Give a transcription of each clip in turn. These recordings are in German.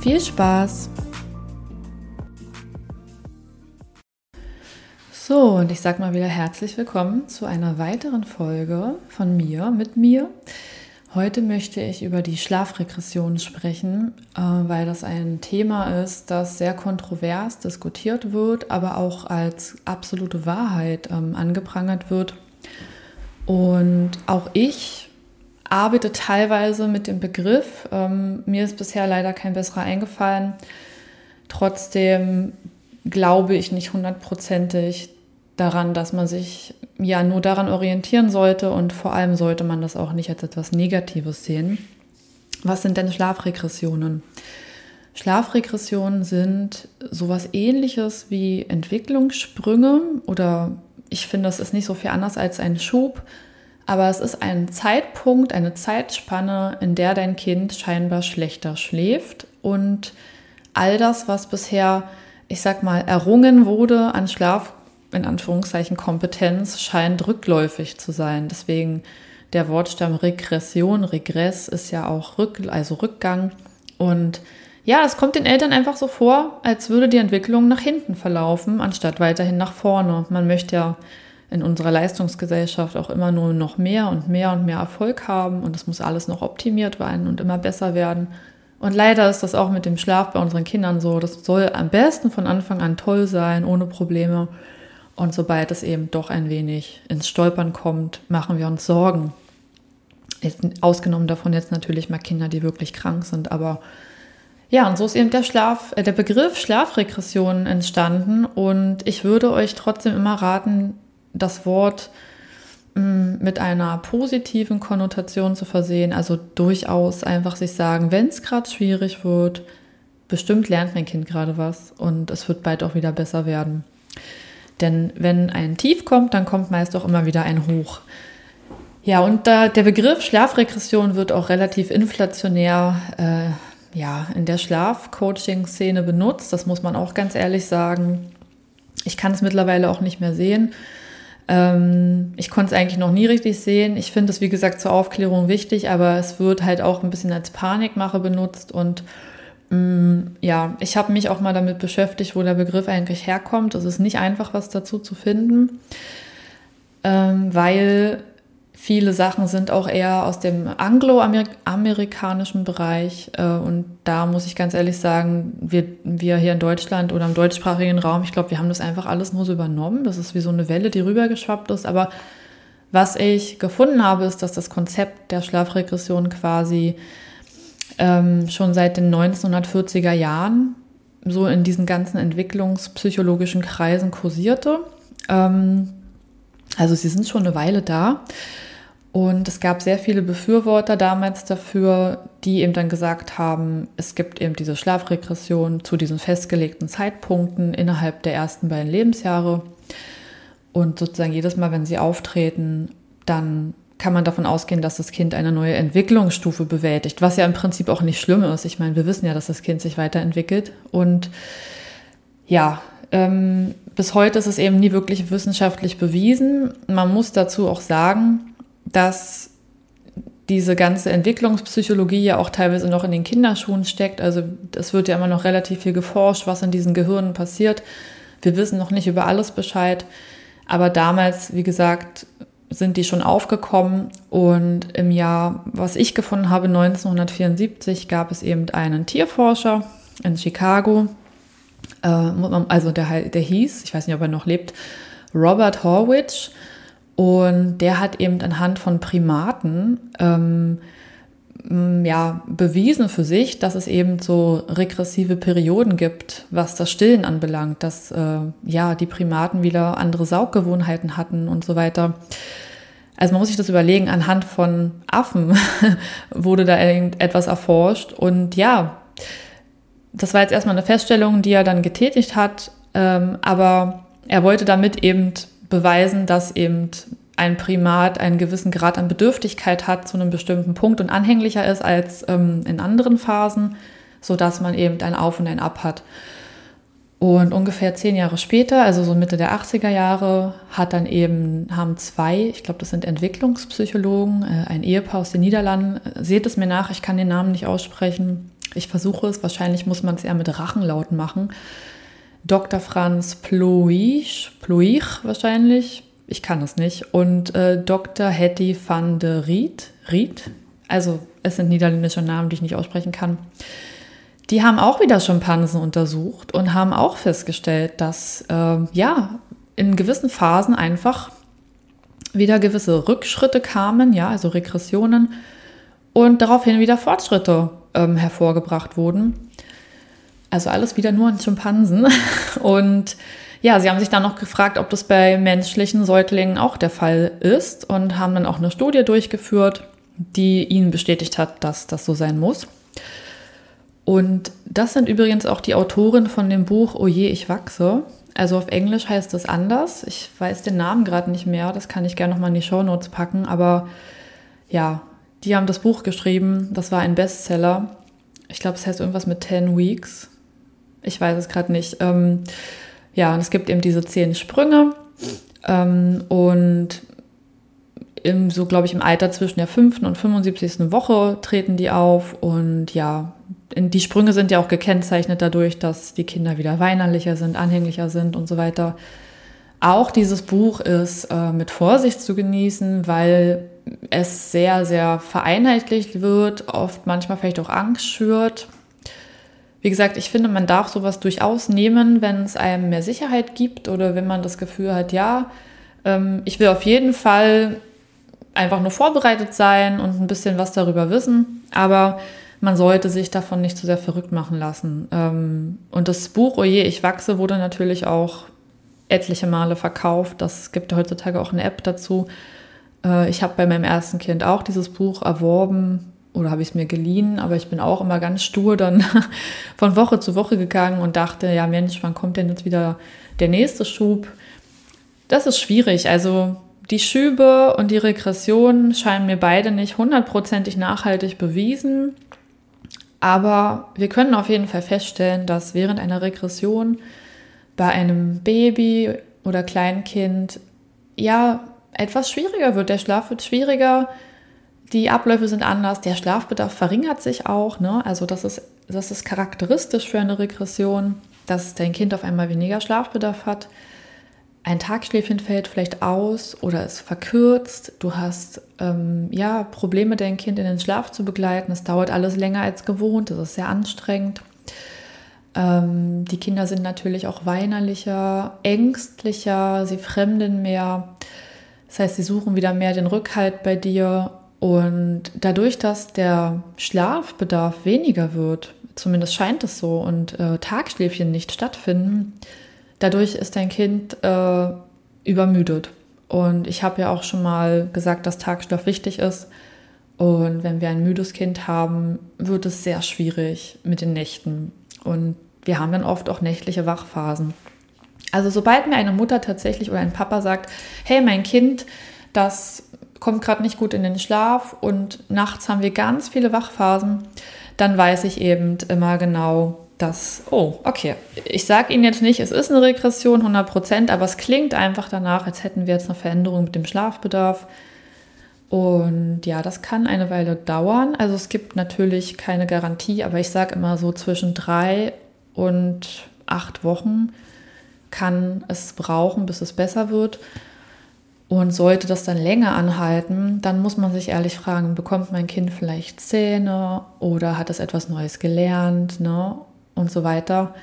Viel Spaß! So, und ich sage mal wieder herzlich willkommen zu einer weiteren Folge von mir, mit mir. Heute möchte ich über die Schlafregression sprechen, äh, weil das ein Thema ist, das sehr kontrovers diskutiert wird, aber auch als absolute Wahrheit ähm, angeprangert wird. Und auch ich arbeite teilweise mit dem Begriff. Ähm, mir ist bisher leider kein besserer eingefallen. Trotzdem glaube ich nicht hundertprozentig daran, dass man sich ja nur daran orientieren sollte und vor allem sollte man das auch nicht als etwas Negatives sehen. Was sind denn Schlafregressionen? Schlafregressionen sind sowas ähnliches wie Entwicklungssprünge oder ich finde, das ist nicht so viel anders als ein Schub, aber es ist ein Zeitpunkt, eine Zeitspanne, in der dein Kind scheinbar schlechter schläft und all das, was bisher, ich sag mal, errungen wurde an Schlaf, in Anführungszeichen Kompetenz, scheint rückläufig zu sein. Deswegen der Wortstamm Regression, Regress ist ja auch Rück, also Rückgang. Und ja, es kommt den Eltern einfach so vor, als würde die Entwicklung nach hinten verlaufen, anstatt weiterhin nach vorne. Man möchte ja in unserer Leistungsgesellschaft auch immer nur noch mehr und mehr und mehr Erfolg haben und es muss alles noch optimiert werden und immer besser werden. Und leider ist das auch mit dem Schlaf bei unseren Kindern so. Das soll am besten von Anfang an toll sein, ohne Probleme. Und sobald es eben doch ein wenig ins Stolpern kommt, machen wir uns Sorgen. Jetzt, ausgenommen davon jetzt natürlich mal Kinder, die wirklich krank sind, aber ja, und so ist eben der Schlaf, äh, der Begriff Schlafregression entstanden. Und ich würde euch trotzdem immer raten, das Wort mm, mit einer positiven Konnotation zu versehen. Also durchaus einfach sich sagen, wenn es gerade schwierig wird, bestimmt lernt mein Kind gerade was und es wird bald auch wieder besser werden. Denn wenn ein Tief kommt, dann kommt meist auch immer wieder ein Hoch. Ja, und da, der Begriff Schlafregression wird auch relativ inflationär äh, ja, in der Schlafcoaching-Szene benutzt. Das muss man auch ganz ehrlich sagen. Ich kann es mittlerweile auch nicht mehr sehen. Ähm, ich konnte es eigentlich noch nie richtig sehen. Ich finde es, wie gesagt, zur Aufklärung wichtig, aber es wird halt auch ein bisschen als Panikmache benutzt und mm, ja, ich habe mich auch mal damit beschäftigt, wo der Begriff eigentlich herkommt. Es ist nicht einfach, was dazu zu finden, ähm, weil Viele Sachen sind auch eher aus dem angloamerikanischen Bereich. Äh, und da muss ich ganz ehrlich sagen, wir, wir hier in Deutschland oder im deutschsprachigen Raum, ich glaube, wir haben das einfach alles nur so übernommen. Das ist wie so eine Welle, die rübergeschwappt ist. Aber was ich gefunden habe, ist, dass das Konzept der Schlafregression quasi ähm, schon seit den 1940er Jahren so in diesen ganzen entwicklungspsychologischen Kreisen kursierte. Ähm, also sie sind schon eine Weile da. Und es gab sehr viele Befürworter damals dafür, die eben dann gesagt haben, es gibt eben diese Schlafregression zu diesen festgelegten Zeitpunkten innerhalb der ersten beiden Lebensjahre. Und sozusagen jedes Mal, wenn sie auftreten, dann kann man davon ausgehen, dass das Kind eine neue Entwicklungsstufe bewältigt, was ja im Prinzip auch nicht schlimm ist. Ich meine, wir wissen ja, dass das Kind sich weiterentwickelt. Und ja, ähm, bis heute ist es eben nie wirklich wissenschaftlich bewiesen. Man muss dazu auch sagen, dass diese ganze Entwicklungspsychologie ja auch teilweise noch in den Kinderschuhen steckt. Also es wird ja immer noch relativ viel geforscht, was in diesen Gehirnen passiert. Wir wissen noch nicht über alles Bescheid. Aber damals, wie gesagt, sind die schon aufgekommen. Und im Jahr, was ich gefunden habe, 1974, gab es eben einen Tierforscher in Chicago. Äh, also der, der hieß, ich weiß nicht, ob er noch lebt, Robert Horwich. Und der hat eben anhand von Primaten ähm, ja, bewiesen für sich, dass es eben so regressive Perioden gibt, was das Stillen anbelangt, dass äh, ja die Primaten wieder andere Sauggewohnheiten hatten und so weiter. Also man muss sich das überlegen, anhand von Affen wurde da etwas erforscht und ja, das war jetzt erstmal eine Feststellung, die er dann getätigt hat, ähm, aber er wollte damit eben beweisen, dass eben ein Primat einen gewissen Grad an Bedürftigkeit hat zu einem bestimmten Punkt und anhänglicher ist als ähm, in anderen Phasen, sodass man eben ein Auf und ein Ab hat. Und ungefähr zehn Jahre später, also so Mitte der 80er Jahre, hat dann eben, haben zwei, ich glaube, das sind Entwicklungspsychologen, äh, ein Ehepaar aus den Niederlanden, seht es mir nach, ich kann den Namen nicht aussprechen. Ich versuche es, wahrscheinlich muss man es eher mit Rachenlauten machen. Dr. Franz Ploich, Ploich wahrscheinlich, ich kann es nicht. Und äh, Dr. Hetty van der Riet, Riet, also es sind niederländische Namen, die ich nicht aussprechen kann. Die haben auch wieder Schimpansen untersucht und haben auch festgestellt, dass äh, ja in gewissen Phasen einfach wieder gewisse Rückschritte kamen, ja, also Regressionen und daraufhin wieder Fortschritte ähm, hervorgebracht wurden. Also alles wieder nur an Schimpansen. Und ja, sie haben sich dann noch gefragt, ob das bei menschlichen Säuglingen auch der Fall ist und haben dann auch eine Studie durchgeführt, die ihnen bestätigt hat, dass das so sein muss. Und das sind übrigens auch die Autoren von dem Buch Oh je, ich wachse. Also auf Englisch heißt es anders. Ich weiß den Namen gerade nicht mehr. Das kann ich gerne nochmal in die Show Notes packen. Aber ja, die haben das Buch geschrieben. Das war ein Bestseller. Ich glaube, es heißt irgendwas mit 10 Weeks. Ich weiß es gerade nicht. Ähm, ja, und es gibt eben diese zehn Sprünge. Ähm, und im, so, glaube ich, im Alter zwischen der fünften und 75. Woche treten die auf. Und ja, die Sprünge sind ja auch gekennzeichnet dadurch, dass die Kinder wieder weinerlicher sind, anhänglicher sind und so weiter. Auch dieses Buch ist äh, mit Vorsicht zu genießen, weil es sehr, sehr vereinheitlicht wird, oft manchmal vielleicht auch Angst schürt. Wie gesagt, ich finde, man darf sowas durchaus nehmen, wenn es einem mehr Sicherheit gibt oder wenn man das Gefühl hat, ja, ähm, ich will auf jeden Fall einfach nur vorbereitet sein und ein bisschen was darüber wissen. Aber man sollte sich davon nicht zu sehr verrückt machen lassen. Ähm, und das Buch Oje, ich wachse wurde natürlich auch etliche Male verkauft. Das gibt heutzutage auch eine App dazu. Äh, ich habe bei meinem ersten Kind auch dieses Buch erworben oder habe ich es mir geliehen, aber ich bin auch immer ganz stur dann von Woche zu Woche gegangen und dachte, ja Mensch, wann kommt denn jetzt wieder der nächste Schub? Das ist schwierig. Also die Schübe und die Regression scheinen mir beide nicht hundertprozentig nachhaltig bewiesen. Aber wir können auf jeden Fall feststellen, dass während einer Regression bei einem Baby oder Kleinkind ja etwas schwieriger wird. Der Schlaf wird schwieriger, die Abläufe sind anders, der Schlafbedarf verringert sich auch. Ne? Also das ist, das ist charakteristisch für eine Regression, dass dein Kind auf einmal weniger Schlafbedarf hat ein Tagschläfchen fällt vielleicht aus oder ist verkürzt. Du hast ähm, ja Probleme, dein Kind in den Schlaf zu begleiten. Es dauert alles länger als gewohnt. Das ist sehr anstrengend. Ähm, die Kinder sind natürlich auch weinerlicher, ängstlicher, sie fremden mehr. Das heißt, sie suchen wieder mehr den Rückhalt bei dir. Und dadurch, dass der Schlafbedarf weniger wird, zumindest scheint es so, und äh, Tagschläfchen nicht stattfinden, dadurch ist dein Kind äh, übermüdet. Und ich habe ja auch schon mal gesagt, dass Tagschlaf wichtig ist. Und wenn wir ein müdes Kind haben, wird es sehr schwierig mit den Nächten. Und wir haben dann oft auch nächtliche Wachphasen. Also sobald mir eine Mutter tatsächlich oder ein Papa sagt, hey, mein Kind, das kommt gerade nicht gut in den Schlaf und nachts haben wir ganz viele Wachphasen, dann weiß ich eben immer genau, dass, oh, okay, ich sage Ihnen jetzt nicht, es ist eine Regression 100 Prozent, aber es klingt einfach danach, als hätten wir jetzt eine Veränderung mit dem Schlafbedarf. Und ja, das kann eine Weile dauern. Also es gibt natürlich keine Garantie, aber ich sage immer so zwischen drei und acht Wochen kann es brauchen, bis es besser wird. Und sollte das dann länger anhalten, dann muss man sich ehrlich fragen, bekommt mein Kind vielleicht Zähne oder hat es etwas Neues gelernt? Ne? und so weiter.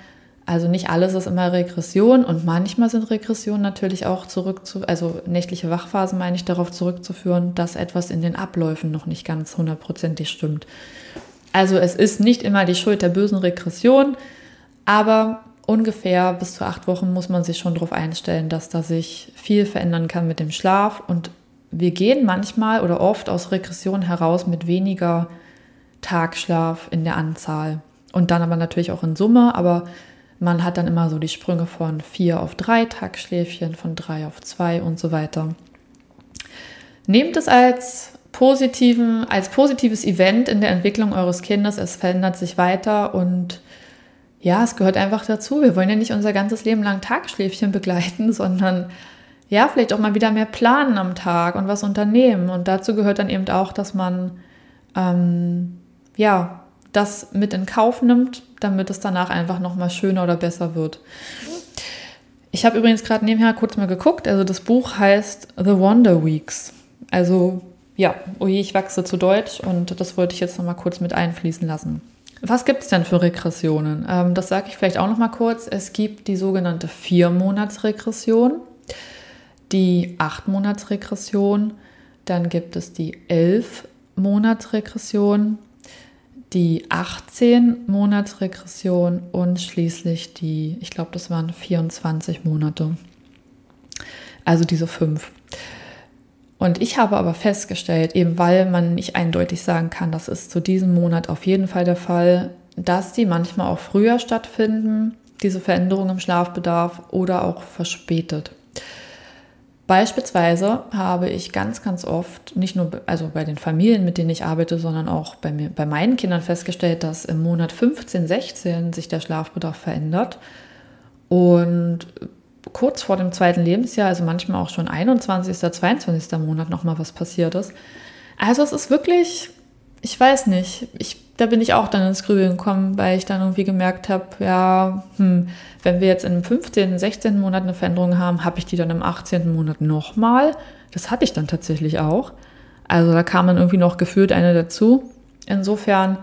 Also nicht alles ist immer Regression und manchmal sind Regressionen natürlich auch zurückzu, also nächtliche Wachphasen meine ich darauf zurückzuführen, dass etwas in den Abläufen noch nicht ganz hundertprozentig stimmt. Also es ist nicht immer die Schuld der bösen Regression, aber ungefähr bis zu acht Wochen muss man sich schon darauf einstellen, dass da sich viel verändern kann mit dem Schlaf und wir gehen manchmal oder oft aus Regression heraus mit weniger Tagschlaf in der Anzahl. und dann aber natürlich auch in Summe, aber man hat dann immer so die Sprünge von vier auf drei Tagschläfchen, von drei auf zwei und so weiter. Nehmt es als positiven, als positives Event in der Entwicklung eures Kindes. Es verändert sich weiter und ja, es gehört einfach dazu. Wir wollen ja nicht unser ganzes Leben lang Tagschläfchen begleiten, sondern ja, vielleicht auch mal wieder mehr planen am Tag und was unternehmen. Und dazu gehört dann eben auch, dass man ähm, ja das mit in Kauf nimmt, damit es danach einfach noch mal schöner oder besser wird. Ich habe übrigens gerade nebenher kurz mal geguckt. Also das Buch heißt The Wonder Weeks. Also ja, oje, ich wachse zu Deutsch und das wollte ich jetzt noch mal kurz mit einfließen lassen. Was gibt es denn für Regressionen? Ähm, das sage ich vielleicht auch noch mal kurz. Es gibt die sogenannte Vier-Monats-Regression, die Acht-Monats-Regression, dann gibt es die Elf-Monats-Regression, die 18-Monats-Regression und schließlich die, ich glaube, das waren 24 Monate. Also diese fünf. Und ich habe aber festgestellt, eben weil man nicht eindeutig sagen kann, das ist zu diesem Monat auf jeden Fall der Fall, dass die manchmal auch früher stattfinden, diese Veränderungen im Schlafbedarf oder auch verspätet. Beispielsweise habe ich ganz, ganz oft, nicht nur also bei den Familien, mit denen ich arbeite, sondern auch bei, mir, bei meinen Kindern festgestellt, dass im Monat 15, 16 sich der Schlafbedarf verändert. Und kurz vor dem zweiten Lebensjahr, also manchmal auch schon 21., 22. Monat nochmal was passiert ist. Also es ist wirklich, ich weiß nicht, ich, da bin ich auch dann ins Grübeln gekommen, weil ich dann irgendwie gemerkt habe, ja, hm, wenn wir jetzt im 15., 16. Monat eine Veränderung haben, habe ich die dann im 18. Monat nochmal. Das hatte ich dann tatsächlich auch. Also da kam dann irgendwie noch gefühlt eine dazu. Insofern,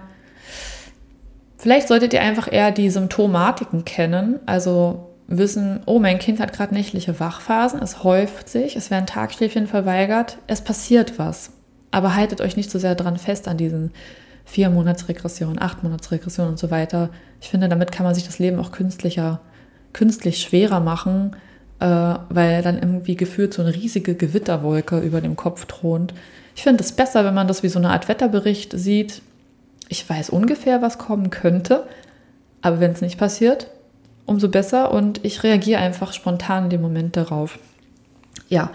vielleicht solltet ihr einfach eher die Symptomatiken kennen. Also wissen, oh, mein Kind hat gerade nächtliche Wachphasen, es häuft sich, es werden Tagschläfchen verweigert, es passiert was. Aber haltet euch nicht so sehr dran fest an diesen vier Monatsregressionen, acht Monatsregressionen und so weiter. Ich finde, damit kann man sich das Leben auch künstlicher, künstlich schwerer machen, äh, weil dann irgendwie gefühlt so eine riesige Gewitterwolke über dem Kopf thront. Ich finde es besser, wenn man das wie so eine Art Wetterbericht sieht. Ich weiß ungefähr, was kommen könnte, aber wenn es nicht passiert, umso besser und ich reagiere einfach spontan in dem Moment darauf. Ja,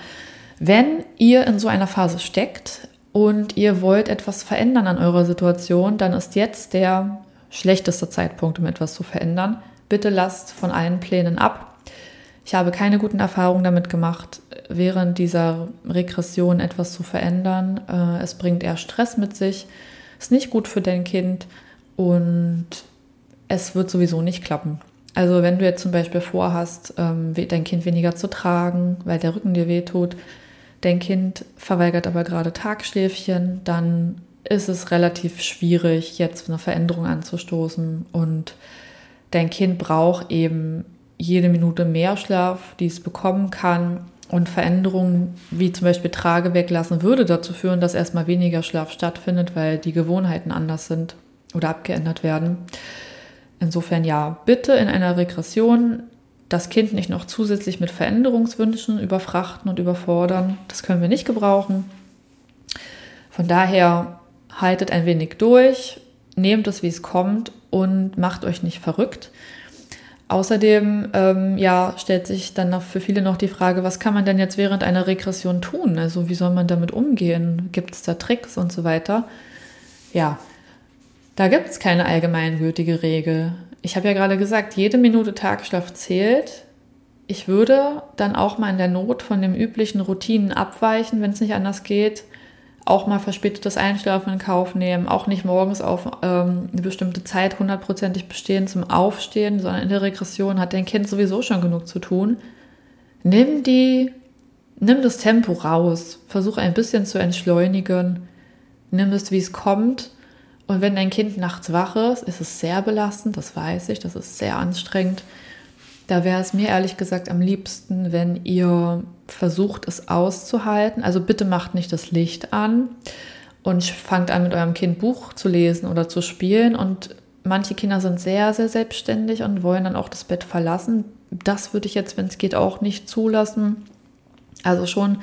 wenn ihr in so einer Phase steckt und ihr wollt etwas verändern an eurer Situation, dann ist jetzt der schlechteste Zeitpunkt, um etwas zu verändern. Bitte lasst von allen Plänen ab. Ich habe keine guten Erfahrungen damit gemacht, während dieser Regression etwas zu verändern. Äh, es bringt eher Stress mit sich, ist nicht gut für dein Kind und es wird sowieso nicht klappen. Also wenn du jetzt zum Beispiel vorhast, ähm, dein Kind weniger zu tragen, weil der Rücken dir wehtut, dein Kind verweigert aber gerade Tagschläfchen, dann ist es relativ schwierig, jetzt eine Veränderung anzustoßen. Und dein Kind braucht eben jede Minute mehr Schlaf, die es bekommen kann. Und Veränderungen wie zum Beispiel Trage weglassen würde dazu führen, dass erstmal weniger Schlaf stattfindet, weil die Gewohnheiten anders sind oder abgeändert werden. Insofern ja, bitte in einer Regression das Kind nicht noch zusätzlich mit Veränderungswünschen überfrachten und überfordern. Das können wir nicht gebrauchen. Von daher haltet ein wenig durch, nehmt es, wie es kommt und macht euch nicht verrückt. Außerdem ähm, ja, stellt sich dann für viele noch die Frage, was kann man denn jetzt während einer Regression tun? Also wie soll man damit umgehen? Gibt es da Tricks und so weiter? Ja, da gibt es keine allgemeingültige Regel. Ich habe ja gerade gesagt, jede Minute Tagschlaf zählt. Ich würde dann auch mal in der Not von den üblichen Routinen abweichen, wenn es nicht anders geht. Auch mal verspätetes Einschlafen in Kauf nehmen, auch nicht morgens auf ähm, eine bestimmte Zeit hundertprozentig bestehen zum Aufstehen, sondern in der Regression hat dein Kind sowieso schon genug zu tun. Nimm die, nimm das Tempo raus, versuche ein bisschen zu entschleunigen, nimm es, wie es kommt und wenn dein Kind nachts wach ist, ist es sehr belastend, das weiß ich, das ist sehr anstrengend. Da wäre es mir ehrlich gesagt am liebsten, wenn ihr versucht, es auszuhalten. Also bitte macht nicht das Licht an und fangt an, mit eurem Kind Buch zu lesen oder zu spielen. Und manche Kinder sind sehr, sehr selbstständig und wollen dann auch das Bett verlassen. Das würde ich jetzt, wenn es geht, auch nicht zulassen. Also schon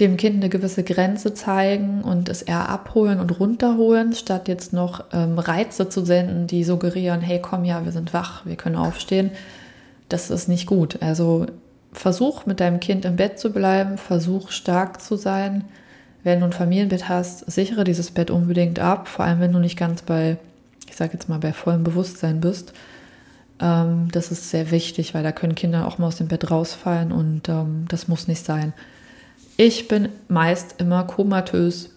dem Kind eine gewisse Grenze zeigen und es eher abholen und runterholen, statt jetzt noch ähm, Reize zu senden, die suggerieren, hey komm ja, wir sind wach, wir können aufstehen. Das ist nicht gut. Also versuch mit deinem Kind im Bett zu bleiben, versuch stark zu sein. Wenn du ein Familienbett hast, sichere dieses Bett unbedingt ab, vor allem wenn du nicht ganz bei, ich sage jetzt mal, bei vollem Bewusstsein bist. Ähm, das ist sehr wichtig, weil da können Kinder auch mal aus dem Bett rausfallen und ähm, das muss nicht sein. Ich bin meist immer komatös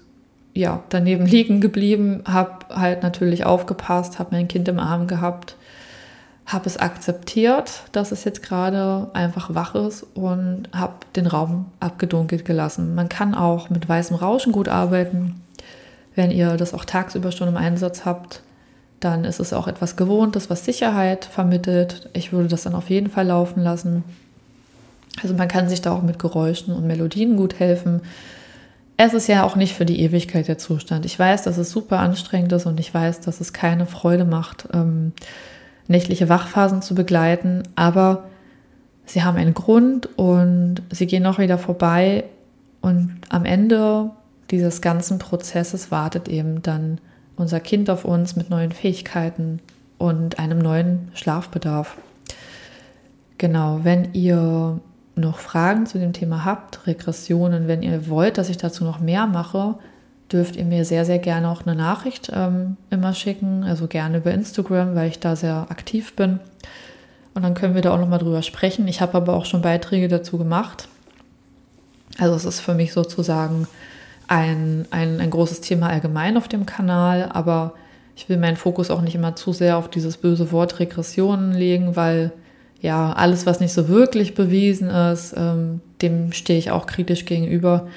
ja, daneben liegen geblieben, habe halt natürlich aufgepasst, habe mein Kind im Arm gehabt, habe es akzeptiert, dass es jetzt gerade einfach wach ist und habe den Raum abgedunkelt gelassen. Man kann auch mit weißem Rauschen gut arbeiten. Wenn ihr das auch tagsüber schon im Einsatz habt, dann ist es auch etwas Gewohntes, was Sicherheit vermittelt. Ich würde das dann auf jeden Fall laufen lassen. Also man kann sich da auch mit Geräuschen und Melodien gut helfen. Es ist ja auch nicht für die Ewigkeit der Zustand. Ich weiß, dass es super anstrengend ist und ich weiß, dass es keine Freude macht, ähm, nächtliche Wachphasen zu begleiten, aber sie haben einen Grund und sie gehen auch wieder vorbei und am Ende dieses ganzen Prozesses wartet eben dann unser Kind auf uns mit neuen Fähigkeiten und einem neuen Schlafbedarf. Genau, wenn ihr noch Fragen zu dem Thema habt, Regressionen, wenn ihr wollt, dass ich dazu noch mehr mache, dürft ihr mir sehr, sehr gerne auch eine Nachricht ähm, immer schicken, also gerne über Instagram, weil ich da sehr aktiv bin. Und dann können wir da auch nochmal drüber sprechen. Ich habe aber auch schon Beiträge dazu gemacht. Also es ist für mich sozusagen ein, ein, ein großes Thema allgemein auf dem Kanal, aber ich will meinen Fokus auch nicht immer zu sehr auf dieses böse Wort Regressionen legen, weil ja, alles, was nicht so wirklich bewiesen ist, ähm, dem stehe ich auch kritisch gegenüber.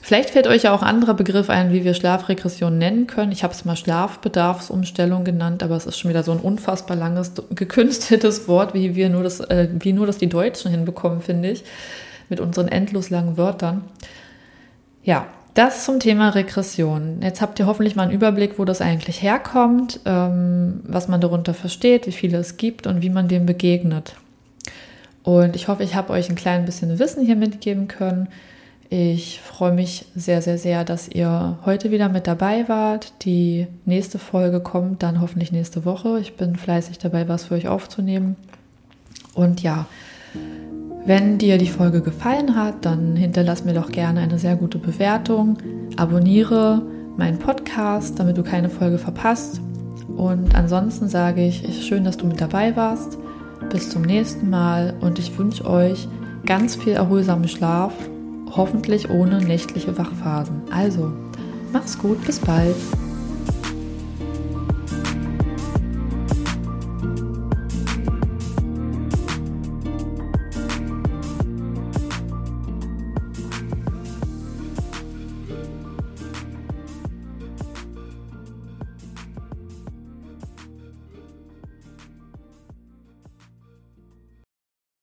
Vielleicht fällt euch ja auch anderer Begriff ein, wie wir Schlafregression nennen können. Ich habe es mal Schlafbedarfsumstellung genannt, aber es ist schon wieder so ein unfassbar langes, gekünsteltes Wort, wie wir nur das, äh, wie nur das die Deutschen hinbekommen, finde ich, mit unseren endlos langen Wörtern. Ja, das zum Thema Regression. Jetzt habt ihr hoffentlich mal einen Überblick, wo das eigentlich herkommt, ähm, was man darunter versteht, wie viele es gibt und wie man dem begegnet. Und ich hoffe, ich habe euch ein klein bisschen Wissen hier mitgeben können. Ich freue mich sehr, sehr, sehr, dass ihr heute wieder mit dabei wart. Die nächste Folge kommt dann hoffentlich nächste Woche. Ich bin fleißig dabei, was für euch aufzunehmen. Und ja, wenn dir die Folge gefallen hat, dann hinterlass mir doch gerne eine sehr gute Bewertung. Abonniere meinen Podcast, damit du keine Folge verpasst. Und ansonsten sage ich, schön, dass du mit dabei warst. Bis zum nächsten Mal und ich wünsche euch ganz viel erholsamen Schlaf, hoffentlich ohne nächtliche Wachphasen. Also, mach's gut, bis bald.